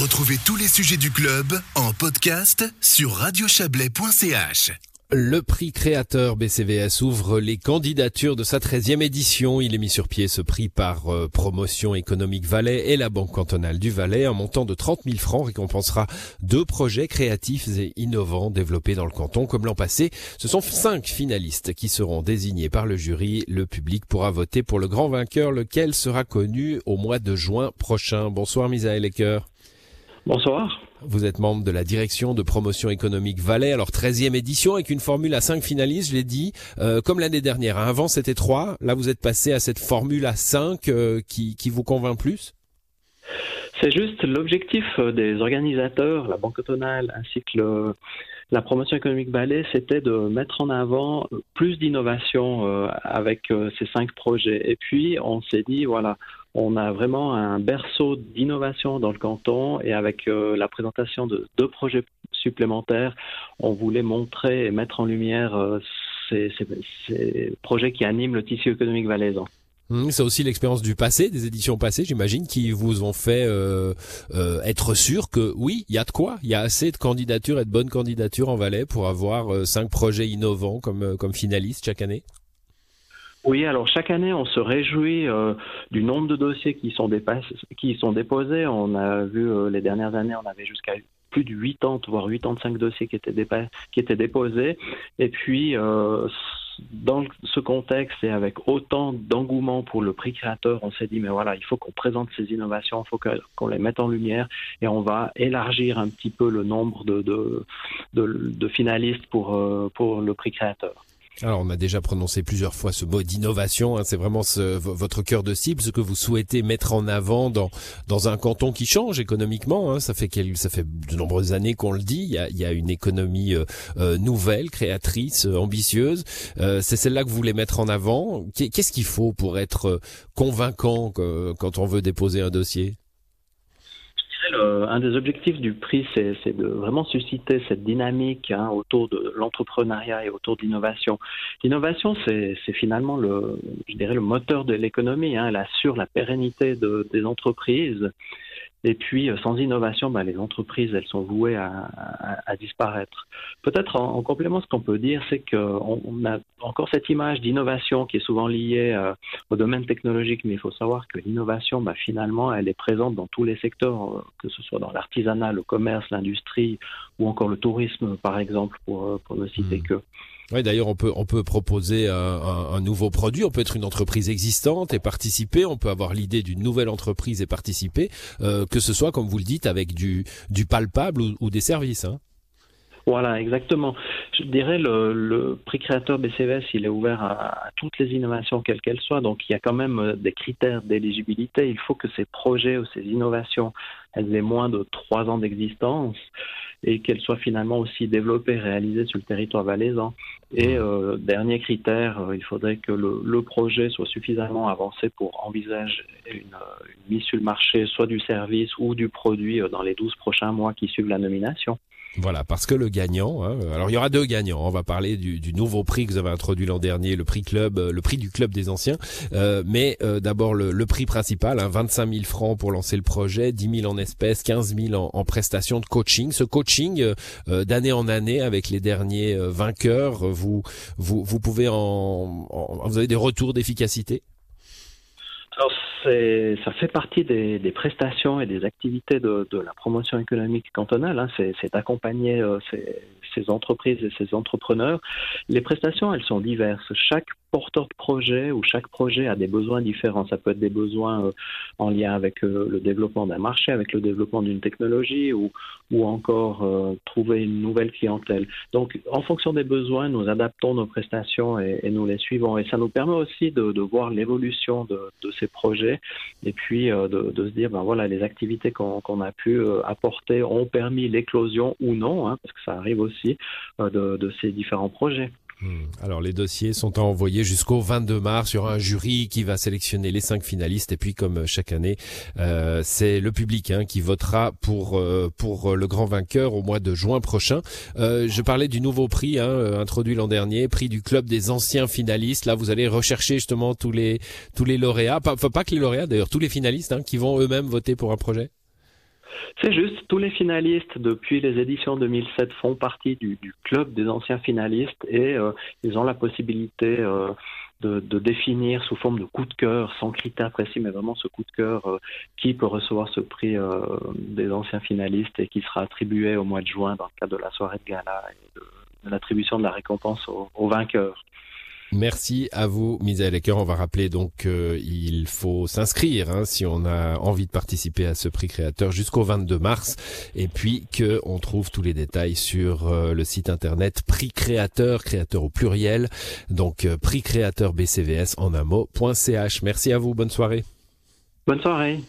Retrouvez tous les sujets du club en podcast sur radiochablais.ch. Le prix créateur BCVS ouvre les candidatures de sa 13e édition. Il est mis sur pied ce prix par euh, Promotion économique Valais et la Banque cantonale du Valais. Un montant de 30 000 francs récompensera deux projets créatifs et innovants développés dans le canton. Comme l'an passé, ce sont cinq finalistes qui seront désignés par le jury. Le public pourra voter pour le grand vainqueur, lequel sera connu au mois de juin prochain. Bonsoir Misaël Ecker. Bonsoir. Vous êtes membre de la direction de promotion économique Valais, alors 13e édition avec une formule à 5 finalistes, je l'ai dit, euh, comme l'année dernière. Hein. Avant c'était 3, là vous êtes passé à cette formule à 5 euh, qui, qui vous convainc plus? C'est juste l'objectif euh, des organisateurs, la Banque autonale ainsi que le, la promotion économique Valais, c'était de mettre en avant plus d'innovation avec ces cinq projets. Et puis on s'est dit, voilà, on a vraiment un berceau d'innovation dans le canton et avec euh, la présentation de deux projets supplémentaires, on voulait montrer et mettre en lumière euh, ces, projets qui animent le tissu économique valaisan. Mmh, c'est aussi l'expérience du passé, des éditions passées, j'imagine, qui vous ont fait euh, être sûr que oui, il y a de quoi, il y a assez de candidatures et de bonnes candidatures en Valais pour avoir cinq projets innovants comme comme finalistes chaque année. Oui, alors chaque année, on se réjouit euh, du nombre de dossiers qui sont, qui sont déposés. On a vu euh, les dernières années, on avait jusqu'à plus de 80, voire 85 dossiers qui étaient, qui étaient déposés. Et puis, euh, dans ce contexte et avec autant d'engouement pour le prix créateur, on s'est dit, mais voilà, il faut qu'on présente ces innovations, il faut qu'on les mette en lumière et on va élargir un petit peu le nombre de, finalistes pour, pour le prix créateur. Alors, on a déjà prononcé plusieurs fois ce mot d'innovation. Hein. c'est vraiment votre cœur de cible, ce que vous souhaitez mettre en avant dans dans un canton qui change économiquement. Hein. Ça fait ça fait de nombreuses années qu'on le dit. Il y a, il y a une économie euh, euh, nouvelle, créatrice, euh, ambitieuse. c'est celle-là que vous voulez mettre en avant. Qu'est-ce qu'il faut pour être convaincant quand on veut déposer un dossier? Un des objectifs du prix, c'est de vraiment susciter cette dynamique hein, autour de l'entrepreneuriat et autour de l'innovation. L'innovation, c'est finalement le, moteur de l'économie. Hein. Elle assure la pérennité de, des entreprises. Et puis, euh, sans innovation, bah, les entreprises, elles sont vouées à, à, disparaître. Peut-être en, complément, ce qu'on peut dire, c'est qu'on on a encore cette image d'innovation qui est souvent liée euh, au domaine technologique, mais il faut savoir que l'innovation, bah, finalement, elle est présente dans tous les secteurs, euh, que ce soit dans l'artisanat, le commerce, l'industrie ou encore le tourisme, par exemple, pour, pour ne citer mmh. que. Oui, d'ailleurs, on peut on peut proposer un, un, nouveau produit. On peut être une entreprise existante et participer. On peut avoir l'idée d'une nouvelle entreprise et participer, euh, que ce soit, comme vous le dites, avec du du palpable ou, des services. Hein. Voilà, exactement. Je dirais le, le prix créateur BCVS, il est ouvert à, à toutes les innovations, quelles qu'elles soient. Donc, il y a quand même euh, des critères d'éligibilité. Il faut que ces projets ou ces innovations, elles aient moins de trois ans d'existence et qu'elle soit finalement aussi développée, réalisée sur le territoire valaisan. Et mmh. euh, dernier critère, euh, il faudrait que le, le, projet soit suffisamment avancé pour envisager une, une, mise sur le marché, soit du service ou du produit euh, dans les 12 prochains mois qui suivent la nomination. Voilà, parce que le gagnant, hein, alors il y aura deux gagnants. On va parler du, nouveau prix que vous avez introduit l'an dernier, le prix club, euh, le prix du club des anciens. Euh, mais euh, d'abord le, prix principal, hein, 25 000 francs pour lancer le projet, 10 000 en espèces, 15 000 en, en prestations de coaching. Ce coaching d'année en année avec les derniers vainqueurs, vous vous vous pouvez en vous avez des retours d'efficacité? Alors, ça fait partie des, des, prestations et des activités de, de la promotion économique cantonale. Hein. C'est accompagner euh, ces, ces, entreprises et ces entrepreneurs. Les prestations, elles sont diverses. Chaque porteur de projet ou chaque projet a des besoins différents. Ça peut être des besoins euh, en lien avec euh, le développement d'un marché, avec le développement d'une technologie ou, ou encore euh, trouver une nouvelle clientèle. Donc, en fonction des besoins, nous adaptons nos prestations et, nous les suivons. Et ça nous permet aussi de, de voir l'évolution de, de, ces projets et puis de, de, se dire, ben voilà, les activités qu'on qu a pu apporter ont permis l'éclosion ou non, hein, parce que ça arrive aussi de ces différents projets. Hmm. Alors les dossiers sont envoyés jusqu'au 22 mars. Aura un jury qui va sélectionner les cinq finalistes et puis comme chaque année, euh, c'est le public hein, qui votera pour euh, pour le grand vainqueur au mois de juin prochain. Euh, je parlais du nouveau prix hein, euh, introduit l'an dernier, prix du club des anciens finalistes. Là, vous allez rechercher justement tous les tous les lauréats, pas, pas que les lauréats d'ailleurs, tous les finalistes hein, qui vont eux-mêmes voter pour un projet. C'est juste, tous les finalistes depuis les éditions 2007 font partie du, club des anciens finalistes et euh, ils ont la possibilité euh, de, définir sous forme de coup de cœur, sans critères précis, mais vraiment ce coup de cœur, euh, qui peut recevoir ce prix des anciens finalistes et qui sera attribué au mois de juin dans le cadre de la soirée de gala et de, l'attribution de la récompense aux vainqueurs. Merci à vous, Misaël Ecker. On va rappeler donc qu'il faut s'inscrire hein, si on a envie de participer à ce prix créateur jusqu'au 22 mars. Et puis qu'on trouve tous les détails sur euh, le site internet prix créateur, créateur au pluriel. Donc euh, prix créateur BCVS en un mot.ch. Merci à vous. Bonne soirée. Bonne soirée.